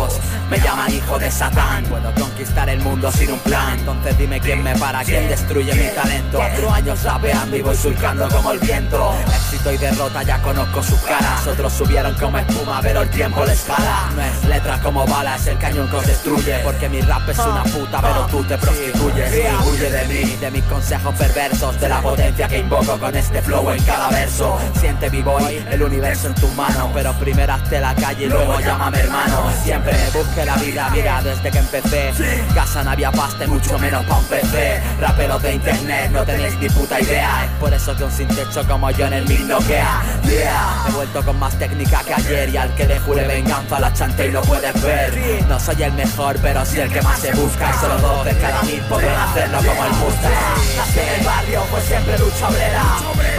me llaman hijo de Satán. Puedo conquistar el mundo sin un plan. Entonces dime quién me para, quién destruye mi talento. Cuatro años rapeando y voy surcando como el viento. Éxito y derrota, ya conozco sus caras. Otros subieron como espuma, pero el tiempo les jala. No es letra como balas, el cañón que os destruye. Porque mi rap es una puta, pero tú te prostituyes. Huye de mí, de mis consejos perversos, de la potencia que invoco con este flow en cada verso. Siente vivo hoy el universo en tus manos, pero primero hazte la calle y luego llámame hermano. Siempre me busque la vida, mira, desde que empecé. Casa no había pasta y mucho menos pa' un PC. Raperos de internet, no tenéis ni puta idea. Es por eso que un sin techo como yo en el mil noquea. Yeah, he vuelto con más técnica que ayer y al que le jure venganza la chante y lo puedes ver. No soy el mejor, pero sí el que más se busca. Y solo dos de cada mil podrán hacerlo como el Mustang. Nací en el barrio, fue siempre lucha obrera.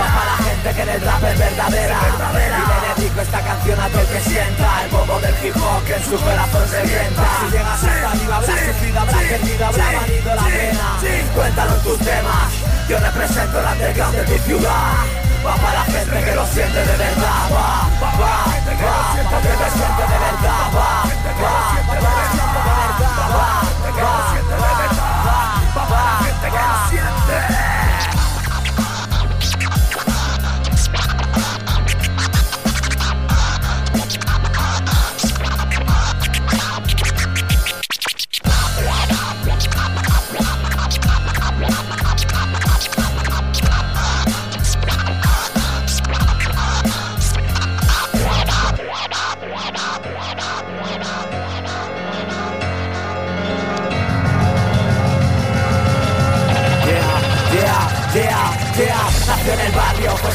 Va para la gente que en el rap es verdadera. Dedico esta canción a todo el que sienta el bobo del hip hop que en su corazón se sienta. Si llegas hasta arriba, habrás sufrido, habrás perdido, habrá valido la pena. Cuéntalo en tus temas. Yo represento la underground de tu ciudad. Va para la gente que lo siente de verdad. Va, va, va, va. De verdad. Va, va, va. Pa' que lo siente de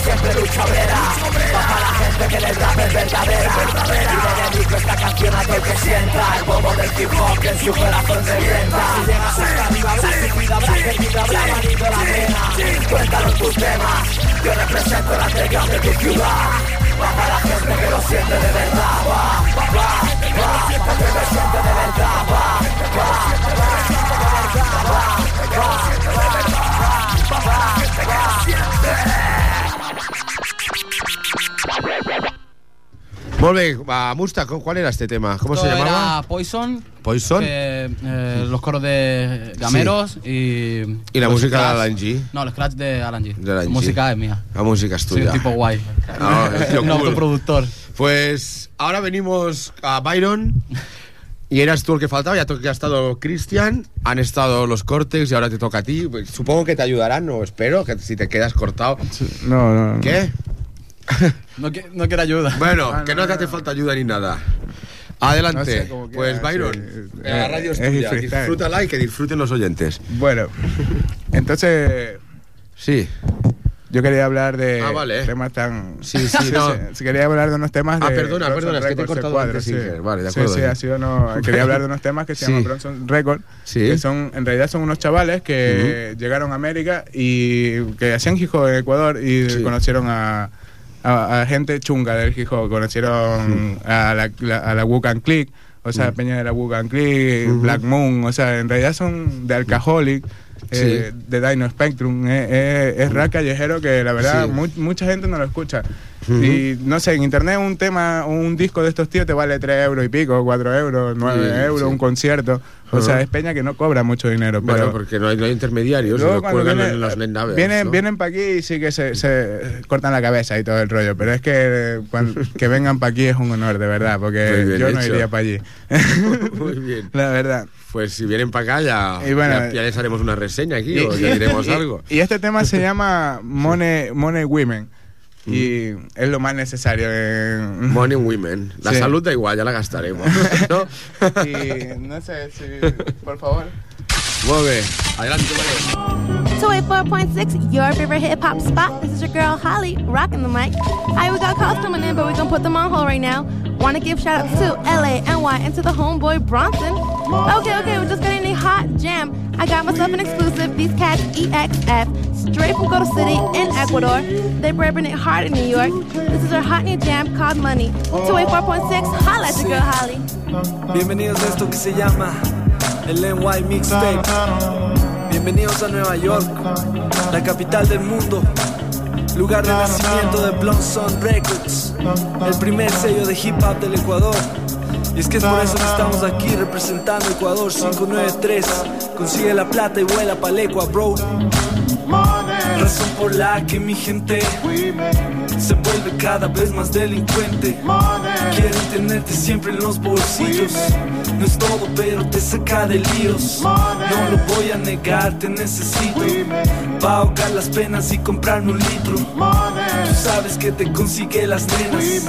siempre lucha obrera. Va para la gente que el rap es verdadera. Y le dedico esta canción a todo el que sienta el bobo del hip hop en su corazón se sienta. Si llegas hasta arriba, habrás sufrido, habrás perdido, habrá valido la pena. Cuéntalo en tus temas. Yo represento la underground de tu ciudad. Va para la gente que lo siente de verdad. Va, va, va, va. Que lo siente de verdad. Va, va, va. Va, va, va. Molt bé, va, Musta, ¿cu- ¿cuál era este tema? ¿Cómo se llamaba? Era Poison. Poison. que, eh, los coros de Gameros y. Y la música de Alan G. No, el scratch de Alan G. De Alan La G. música es mía. La música es Soy tuya. un tipo guay. Ah, tío, un autoproductor. Pues ahora venimos a Byron. Y eras tú el que faltaba, ya, ya ha estado Cristian, han estado los cortes y ahora te toca a ti. Pues, Supongo que te ayudarán, o espero, que si te quedas cortado. No, no. no. ¿Qué? No, qui- no quiero ayuda. Bueno, Ah, que no, no te no, hace falta ayuda ni nada. Adelante. No sé, pues Byron, sí. la Eh, radio es es tuya. freestyle. Disfrútala y que disfruten los oyentes. Bueno, entonces Sí. yo quería hablar de Ah, vale. temas tan... Sí, sí, no. sí, quería hablar de unos temas Ah, de perdona, Bronson perdona, es que te he Records, cortado cuadro, antes, sí. Vale, de Sí, acuerdo, Sí, eh. ha sido no... Quería hablar de unos temas que se Sí. llaman Bronson Records, Sí. que son, en realidad son unos chavales que llegaron a América y que hacían hip hop en Ecuador y Sí. conocieron a, a, a gente chunga del hip hop, conocieron a la, la- a la Wukan Click, o sea, Mm. Peña de la Wukan Click. Black Moon, o sea, en realidad son de Alcoholic. eh, de Dino Spectrum es, es- es rap callejero que la verdad Sí. mu- mucha gente no lo escucha Ujú. y no sé en internet un tema un disco de estos tíos te vale 3 euros y pico 4 euros 9 Sí, euros sí. un concierto o Ajá. sea es peña que no cobra mucho dinero Bueno, pero porque no hay, no hay intermediarios, Luego lo cuando cuelgan viene- en los netnaves. vienen, ¿no? vienen para aquí y sí que se, se cortan la cabeza y todo el rollo, pero es que cuando- que vengan para aquí es un honor, de verdad, porque yo no hecho. iría para allí. Muy bien. La verdad. Pues si vienen para acá ya, Y bueno, ya, ya les haremos una reseña aquí o Y- ya diremos y- algo. Y este tema se llama Money, Money Women. Y es lo más necesario. en- Money Women. La Sí. salud da igual, ya la gastaremos. ¿no? Y no sé si, por favor. Muy bien. Adelante, Mario. 284.6, your favorite hip hop spot. This is your girl Holly, rocking the mic. Hi, we got calls coming in, but we're gonna put them on hold right now. Want to give shout outs to LA, NY, and to the homeboy Bronson. Okay, okay, we're just getting a hot jam. I got myself an exclusive. These cats EXF, straight from City in Ecuador. They're repping it hard in New York. This is our hot new jam called Money. 284.6, holla at your girl Holly. Bienvenidos a esto que se llama el NY Mixtape. Bienvenidos a Nueva York, la capital del mundo, lugar de nacimiento de Blonson Records, el primer sello de hip hop del Ecuador. Y es que es por eso que estamos aquí representando Ecuador 593. Consigue la plata y vuela pa'l Ecua, bro. More than Razón por la que mi gente se vuelve cada vez más delincuente. Quieren tenerte siempre en los bolsillos. No es todo, pero te saca de líos. No lo voy a negar, te necesito. Pa' ahogar las penas y comprarme un litro. Tú sabes que te consigue las nenas.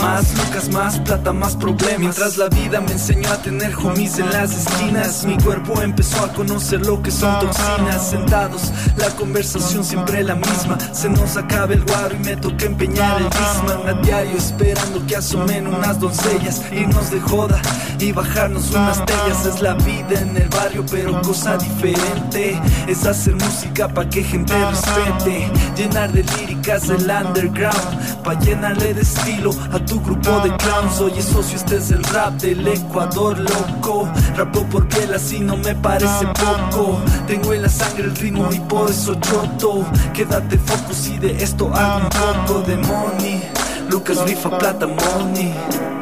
Más lucas, más plata, más problemas. Mientras la vida me enseñó a tener homies en las esquinas, mi cuerpo empezó a conocer lo que son toxinas. Sentados, la conversación siempre la misma. Se nos acaba el guaro y me toca empeñar el Disman a diario, esperando que asomen unas doncellas. Irnos de joda y bajarnos unas tellas. Es la vida en el barrio, pero cosa diferente. Es hacer música pa' que gente respete. Llenar de líricas el underground. Pa' llenarle de estilo a tu grupo de clowns. Oye, socio, este es el rap del Ecuador, loco. Rapo por piel así no me parece poco. Tengo en la sangre el ritmo y por eso choto. Quédate focus y de esto hago un poco de money. Lucas rifa plata money.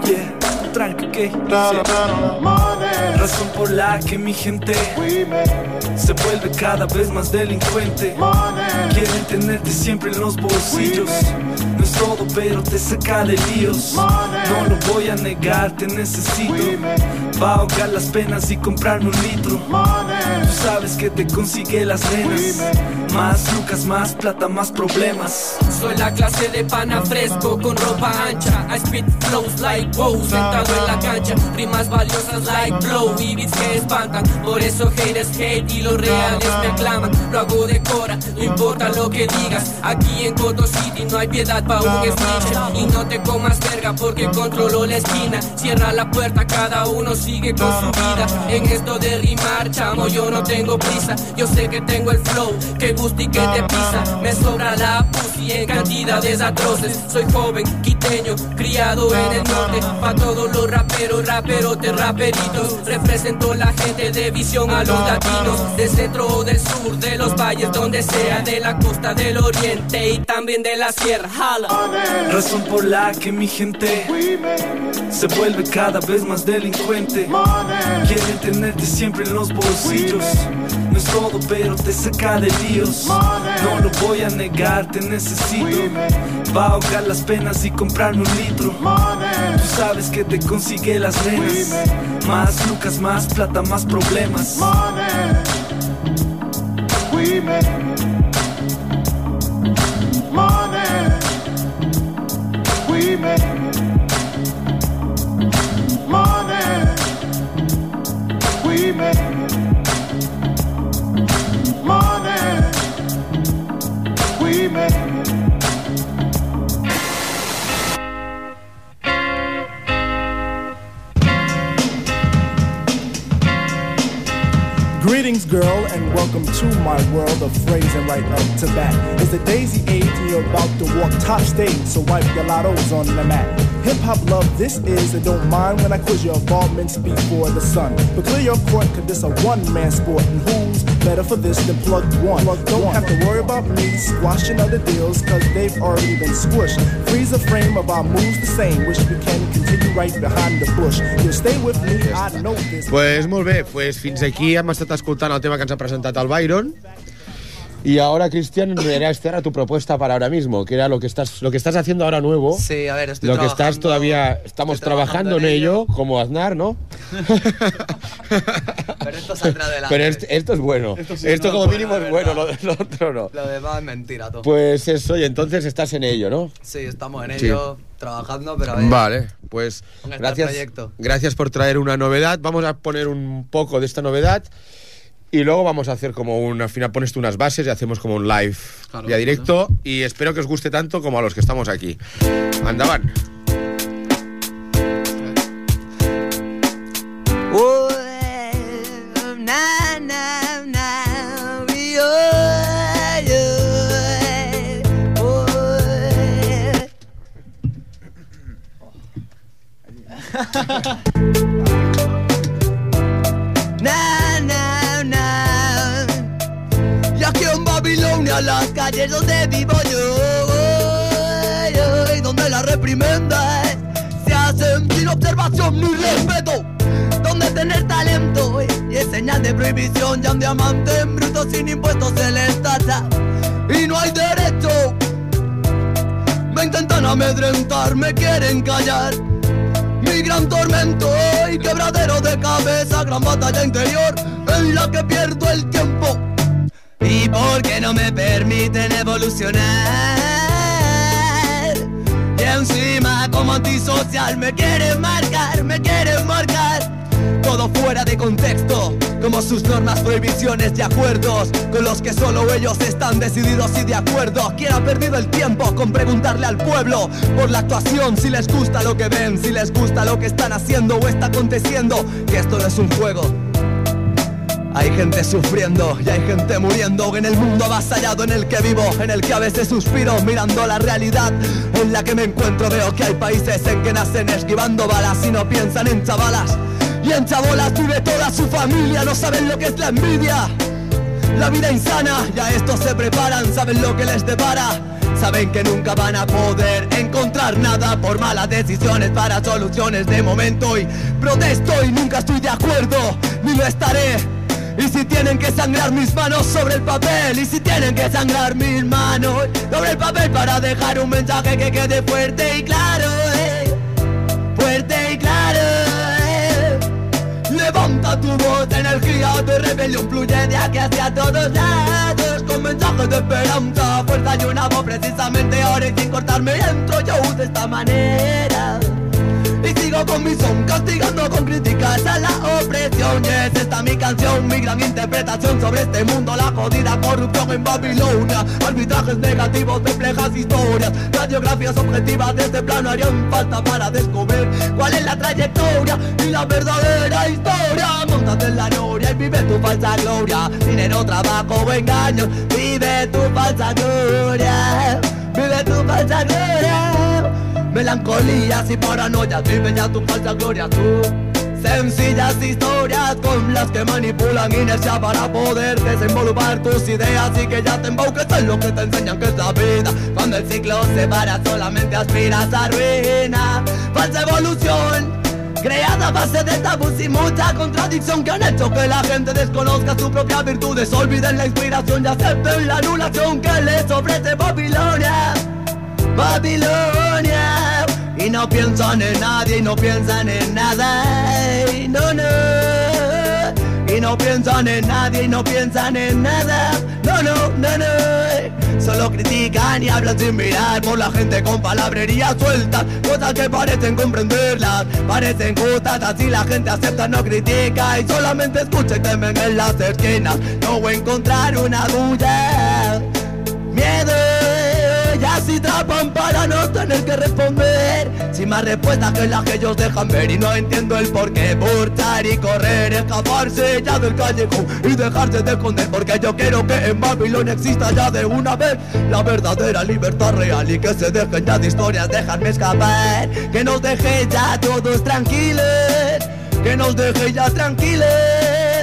Yeah, tranqui, que Razón por la que mi gente se vuelve cada vez más delincuente. Quieren tenerte siempre en los bolsillos. Es todo, pero te saca de líos. No lo voy a negar, te necesito. Va a ahogar las penas y comprarme un litro. Tú sabes que te consigue las venas. Más lucas, más plata, más problemas. Soy la clase de pana fresco con ropa ancha. I spit flows like wow, sentado en la cancha. Rimas valiosas like blow y beats que espantan. Por eso haters hate y los reales me aclaman. Lo hago de cora, no importa lo que digas. Aquí en Coto City no hay piedad pa' Y no te comas verga porque controlo la esquina. Cierra la puerta, cada uno sigue con su vida. En esto de rimar, chamo, yo no tengo prisa. Yo sé que tengo el flow, que gusta y que te pisa. Me sobra la pussy en cantidades atroces. Soy joven, quiteño, criado en el norte. Pa' todos los raperos, raperotes, raperitos. Represento la gente de visión a los latinos. Del centro o del sur, de los valles, donde sea. De la costa del oriente y también de la sierra. Jala. Razón por la que mi gente se vuelve cada vez más delincuente. Quieren tenerte siempre en los bolsillos. No es todo, pero te saca de líos. No lo voy a negar, te necesito. Va a ahogar las penas y comprarme un litro. Tú sabes que te consigue las nenas. Más lucas, más plata, más problemas. me. Greetings, girl, and welcome to my world of phrasing right up to bat. It's the daisy age, and you're about to walk top stage, so wipe your lottos on the mat. Hip hop love, this is, and don't mind when I quiz your involvements before the sun. But clear your court, cause this a one man sport, and who's better for this than plug one? don't have to worry about me squashing other deals, cause they've already been squished. Freeze the frame of our moves the same, wish we can continue right behind the bush. You'll stay with me, I know this. Pues molt bé, pues fins aquí hem estat escoltant el tema que ens ha presentat el Byron. Y ahora, Cristian, era esta era tu propuesta para ahora mismo, que era lo que estás, lo que estás haciendo ahora nuevo. Sí, a ver, estoy Lo que estás trabajando- todavía, estamos trabajando, en ello, como Aznar, ¿no? Pero esto saldrá adelante. Pero est- esto es bueno. Esto Esto, sí, no, como bueno, mínimo la es bueno, lo, lo otro no. Lo demás es mentira, todo. Pues eso, y entonces estás en ello, ¿no? Sí, estamos en Sí. ello, trabajando, pero a ver. Vale, pues este gracias, proyecto. gracias por traer una novedad. Vamos a poner un poco de esta novedad y luego vamos a hacer como un, al final pones tú unas bases y hacemos como un live Claro, ya directo y espero que os guste tanto como a los que estamos aquí. Andaban. Las calles donde vivo yo, y donde las reprimendas se hacen sin observación ni respeto, donde tener talento y es señal de prohibición, ya un diamante en bruto sin impuestos se les tasa y no hay derecho. Me intentan amedrentar, me quieren callar. Mi gran tormento y quebradero de cabeza, gran batalla interior en la que pierdo el tiempo. ¿Y por qué no me permiten evolucionar? Y encima como antisocial me quieren marcar, me quieren marcar. Todo fuera de contexto, como sus normas, prohibiciones y acuerdos con los que solo ellos están decididos y de acuerdo. ¿Quién ha perdido el tiempo con preguntarle al pueblo por la actuación? Si les gusta lo que ven, si les gusta lo que están haciendo o está aconteciendo, que esto no es un juego. Hay gente sufriendo y hay gente muriendo en el mundo avasallado en el que vivo, en el que a veces suspiro mirando la realidad en la que me encuentro. Veo que hay países en que nacen esquivando balas y no piensan en chavalas. Y en chabolas vive toda su familia, no saben lo que es la envidia. La vida insana, y a esto se preparan, saben lo que les depara. Saben que nunca van a poder encontrar nada por malas decisiones para soluciones de momento. Y protesto y nunca estoy de acuerdo, ni lo estaré. Y si tienen que sangrar mis manos sobre el papel, y si tienen que sangrar mis manos sobre el papel para dejar un mensaje que quede fuerte y claro, eh, fuerte y claro. eh. Levanta tu voz, energía de rebelión fluye de aquí hacia todos lados Con mensajes de esperanza, fuerza y una voz precisamente ahora y sin cortarme entro yo de esta manera y sigo con mi son, castigando con críticas a la opresión. Y es esta mi canción, mi gran interpretación sobre este mundo, la jodida corrupción en Babilonia. Arbitrajes negativos, complejas historias, radiografías objetivas de este plano harían falta para descubrir cuál es la trayectoria y la verdadera historia. Montate en la noria y vive tu falsa gloria. Dinero, trabajo o engaños, vive tu falsa gloria. Vive tu falsa gloria. Melancolías y paranoias, vive ya tu falsa gloria tú. Sencillas historias con las que manipulan inercia para poder desenvolver tus ideas y que ya te embauques en lo que te enseñan que es la vida. Cuando el ciclo se para solamente aspiras a ruina. Falsa evolución. Creada a base de tabús y mucha contradicción que han hecho que la gente desconozca sus propias virtudes, olviden la inspiración y acepten la anulación que les ofrece Babilonia. Babilonia. Y no piensan en nadie y no piensan en nada. Ey, No, no. Y no piensan en nadie y no piensan en nada. No, no, no, no. Solo critican y hablan sin mirar por la gente con palabrería suelta. Cosas que parecen comprenderlas, parecen justas. Así la gente acepta, no critica y solamente escucha y temen en las esquinas. No voy a encontrar una duda. Miedo y así trapan para no tener que responder. Sin más respuestas que las que ellos dejan ver Y no entiendo el por qué. Burtar y correr, escaparse ya del callejón Y dejarse de esconder Porque yo quiero que en Babilonia exista ya de una vez La verdadera libertad real Y que se dejen ya de historias, dejarme escapar. Que nos deje ya todos tranquilos Que nos deje ya tranquilos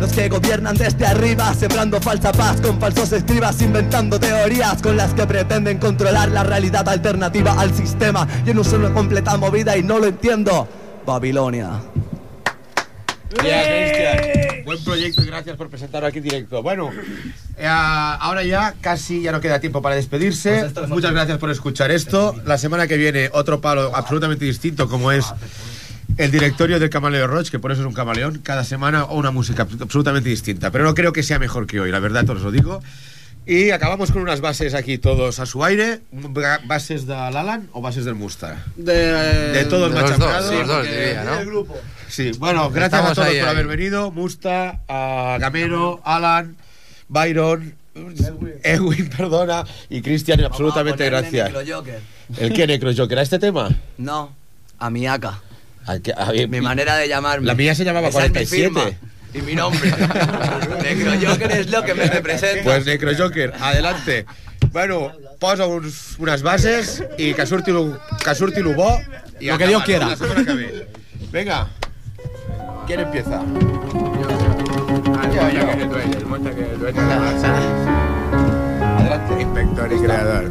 los que gobiernan desde arriba, sembrando falsa paz con falsos escribas, inventando teorías con las que pretenden controlar la realidad alternativa al sistema. Yo no soy una completa movida y no lo entiendo. Babilonia. Bien. Buen proyecto y gracias por presentarlo aquí en directo. Bueno, eh, ahora ya casi ya no queda tiempo para despedirse. Muchas gracias por escuchar esto. La semana que viene otro palo absolutamente distinto como es el directorio del Camaleo Roach, que por eso es un camaleón, cada semana o una música absolutamente distinta. Pero no creo que sea mejor que hoy, la verdad, os lo digo. Y acabamos con unas bases aquí todos a su aire. Ba- ¿Bases del Alan o bases del Musta? De, De todos de los machacados. dos, los dos, diría, ¿no? Sí, bueno, gracias Estamos a todos ahí, por ahí. haber venido. Musta, a Gamero, Alan, Byron, Edwin, perdona, y Cristian, absolutamente gracias. ¿El qué, Necrojoker? ¿A este tema? No, a mi AK. Al que- a ver, Mi manera de llamarme. La mía se llamaba Esa es mi 47. firma Y mi nombre. Necrojoker es lo que me representa. Pues Necrojoker, adelante. Bueno, posa uns, unas bases y que surti lo, que surti lo bo. Y Lo que Dios quiera. La que viene. Venga. ¿Quién empieza? Adelante. Inspector y creador.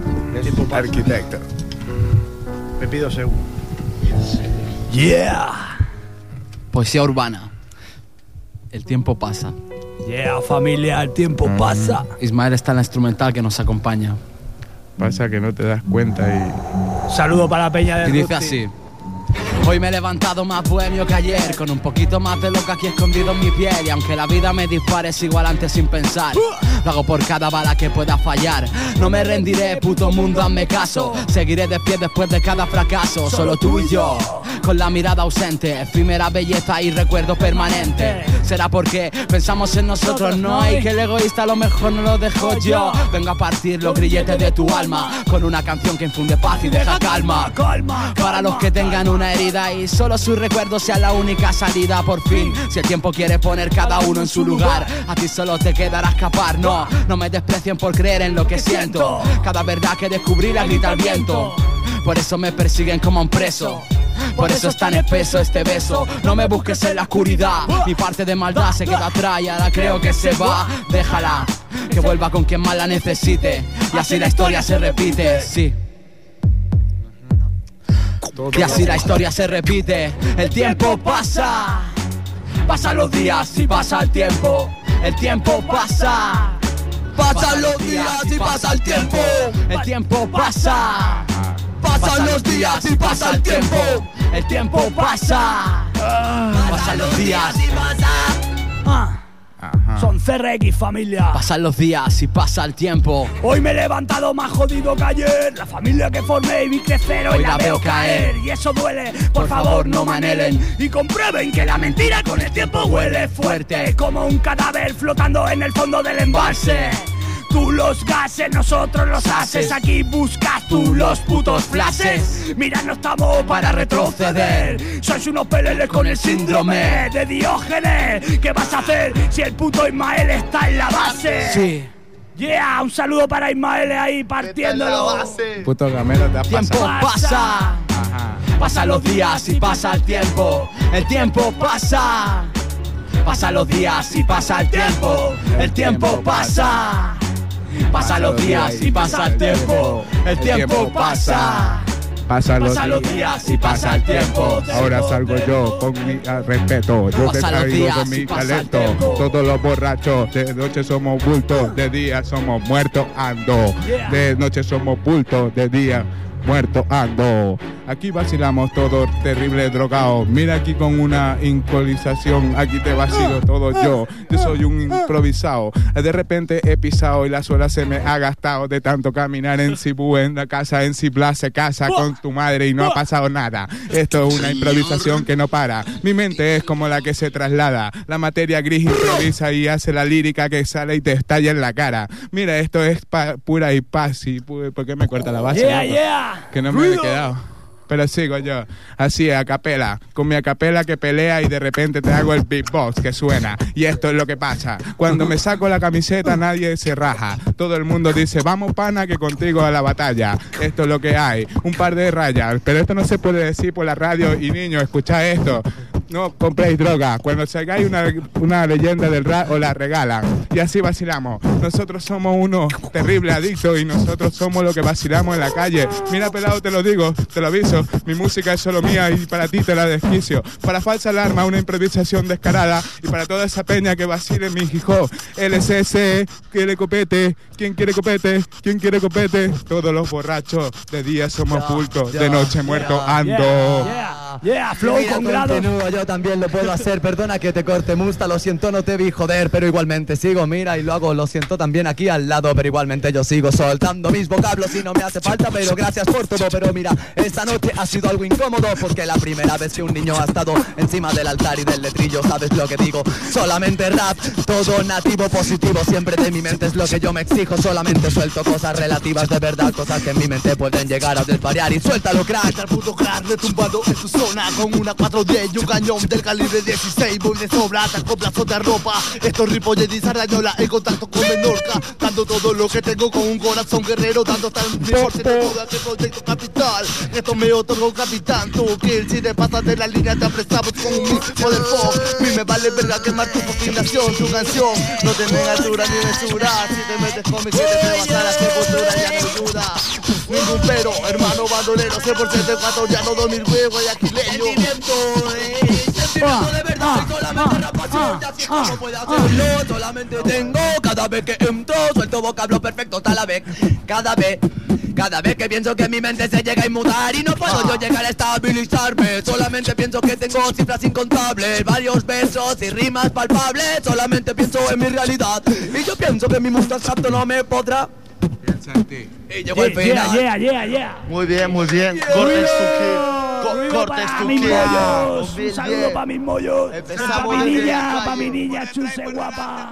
Arquitecto. Me pido seguro. Yeah. Poesía urbana. El tiempo pasa. Yeah, familia, el tiempo pasa. Ismael está en la instrumental que nos acompaña. Pasa que no te das cuenta y. Saludo para la peña de Y dice Ruti. así. Hoy me he levantado más bohemio que ayer, con un poquito más de lo que aquí escondido en mi piel. Y aunque la vida me dispare, sigo adelante sin pensar. Lo hago por cada bala que pueda fallar. No me rendiré, puto mundo, hazme caso. Seguiré de pie después de cada fracaso. Solo tú y yo, con la mirada ausente, efímera belleza y recuerdo permanente. Será porque pensamos en nosotros, no hay que el egoísta a lo mejor no lo dejo yo. Vengo a partir los grilletes de tu alma con una canción que infunde paz y deja calma. Para los que tengan una herida y solo su recuerdo sea la única salida por fin. Si el tiempo quiere poner cada uno en su lugar, a ti solo te quedará escapar. No, no me desprecien por creer en lo que siento. Cada verdad que descubrí la grita al viento. Por eso me persiguen como un preso. Por eso es tan espeso este beso. No me busques en la oscuridad. Mi parte de maldad se queda atrás y ahora creo que se va. Déjala, que vuelva con quien más la necesite. Y así la historia se repite. Sí. Y así la historia se repite. El tiempo pasa. Pasan los días y pasa el tiempo. El tiempo pasa. Pasan los días y pasa el tiempo. El tiempo pasa. Pasan los días y pasa el tiempo. El tiempo pasa. Pasan los días. Son CRX, familia. Pasan los días y pasa el tiempo. Hoy me he levantado más jodido que ayer. La familia que formé y vi crecer hoy, Hoy la, la veo caer. Y eso duele. Por, favor, no me anhelen. Y comprueben que la mentira con el tiempo huele fuerte. Como un cadáver flotando en el fondo del embalse. Tú los gases, nosotros los haces. Aquí buscas tú los putos flashes. Mira, no estamos para retroceder. Sois unos peleles con el síndrome de Diógenes. ¿Qué vas a hacer si el puto Ismael está en la base? Sí. Yeah, un saludo para Ismael ahí partiéndolo. Puto gamero te has Tiempo pasado. pasa. Pasan los días y pasa el tiempo. El tiempo pasa. Pasan los días y pasa el tiempo. El tiempo pasa. Pasan los días y pasa el tiempo. El tiempo pasa. Pasan los, Pasan los días y pasa el tiempo. Ahora salgo yo con mi ah, respeto. Yo te traigo con mi talento. Todos los borrachos, de noche somos bultos, de día somos muertos ando. De noche somos bultos, de día muerto ando. Aquí vacilamos todos terrible drogado. Mira aquí con una improvisación. Aquí te vacilo todo yo. Yo soy un improvisado. De repente he pisado y la suela se me ha gastado de tanto caminar en Cibú, en la casa en Cibla se casa con tu madre y no ha pasado nada. Esto es una improvisación que no para. Mi mente es como la que se traslada. La materia gris improvisa y hace la lírica que sale y te estalla en la cara. Mira, esto es pura y paz. y pu- ¿Por qué me corta la base? Yeah, loco? Que no me he Ruido. quedado. Pero sigo yo, así a capela, con mi acapela que pelea y de repente te hago el beatbox que suena. Y esto es lo que pasa. Cuando me saco la camiseta nadie se raja. Todo el mundo dice, vamos pana que contigo a la batalla. Esto es lo que hay, un par de rayas. Pero esto no se puede decir por la radio y niños, escucha esto. No compréis droga. Cuando salgáis una, una leyenda del rap os la regalan. Y así vacilamos. Nosotros somos unos terribles adictos y nosotros somos los que vacilamos en la calle. Mira, pelado, te lo digo, te lo aviso. Mi música es solo mía y para ti te la desquicio. Para falsa alarma, una improvisación descarada. Y para toda esa peña que vacile mi hijo. LSS, quiere copete. ¿Quién quiere copete? ¿Quién quiere copete? Todos los borrachos. De día somos cultos, de noche muerto ando. Yeah, flow Mira, con grado. yo también lo puedo hacer. Perdona que te corte, Musta. Lo siento, no te vi joder, pero igualmente sigo. Mira, y lo hago. Lo siento también aquí al lado, pero igualmente yo sigo soltando mis vocablos y no me hace falta. Pero gracias por todo. Pero mira, esta noche ha sido algo incómodo porque la primera vez que un niño ha estado encima del altar y del letrillo, ¿sabes lo que digo? Solamente rap, todo nativo positivo. Siempre de mi mente es lo que yo me exijo. Solamente suelto cosas relativas de verdad, cosas que en mi mente pueden llegar a desvariar. Y suéltalo, crack. Al puto crack retumbado en tu zona con una 410 y un cañón del calibre 16 voy de sobra, te acoplas otra ropa. Esto es Ripollet y Sardañola en contacto con Menorca. Dando todo lo que tengo con un corazón guerrero dando tan fuerte de todo este proyecto capital. Esto me otorgó capitán tu kill. Si te pasas de la línea te apresamos con un mismo del pop mí me vale verga quemar tu fascinación tu canción. No tiene altura ni mesura. Si te metes con mi gente te vas a la sepultura ya no ayuda ningún pero hermano bandolero 100% ecuatoriano 2000 huevos y aquileño de verdad, solamente rapación, así es como puede hacerlo. Solamente tengo cada vez que entro, suelto vocablo perfecto la vez. Cada vez. Cada vez que pienso que mi mente se llega a inmutar y no puedo yo llegar a estabilizarme Solamente pienso que tengo cifras incontables Varios versos y rimas palpables Solamente pienso en mi realidad Y yo pienso que mi mundo exacto no me podrá Y llegó el final yeah, yeah, yeah. Muy bien, muy bien. Cortes tu. Co- Cortes para tu mis kill. mollos. Bien, Un saludo para mis mollos. Empezamos Pa' mi niña, la pa' mi niña, chuse guapa.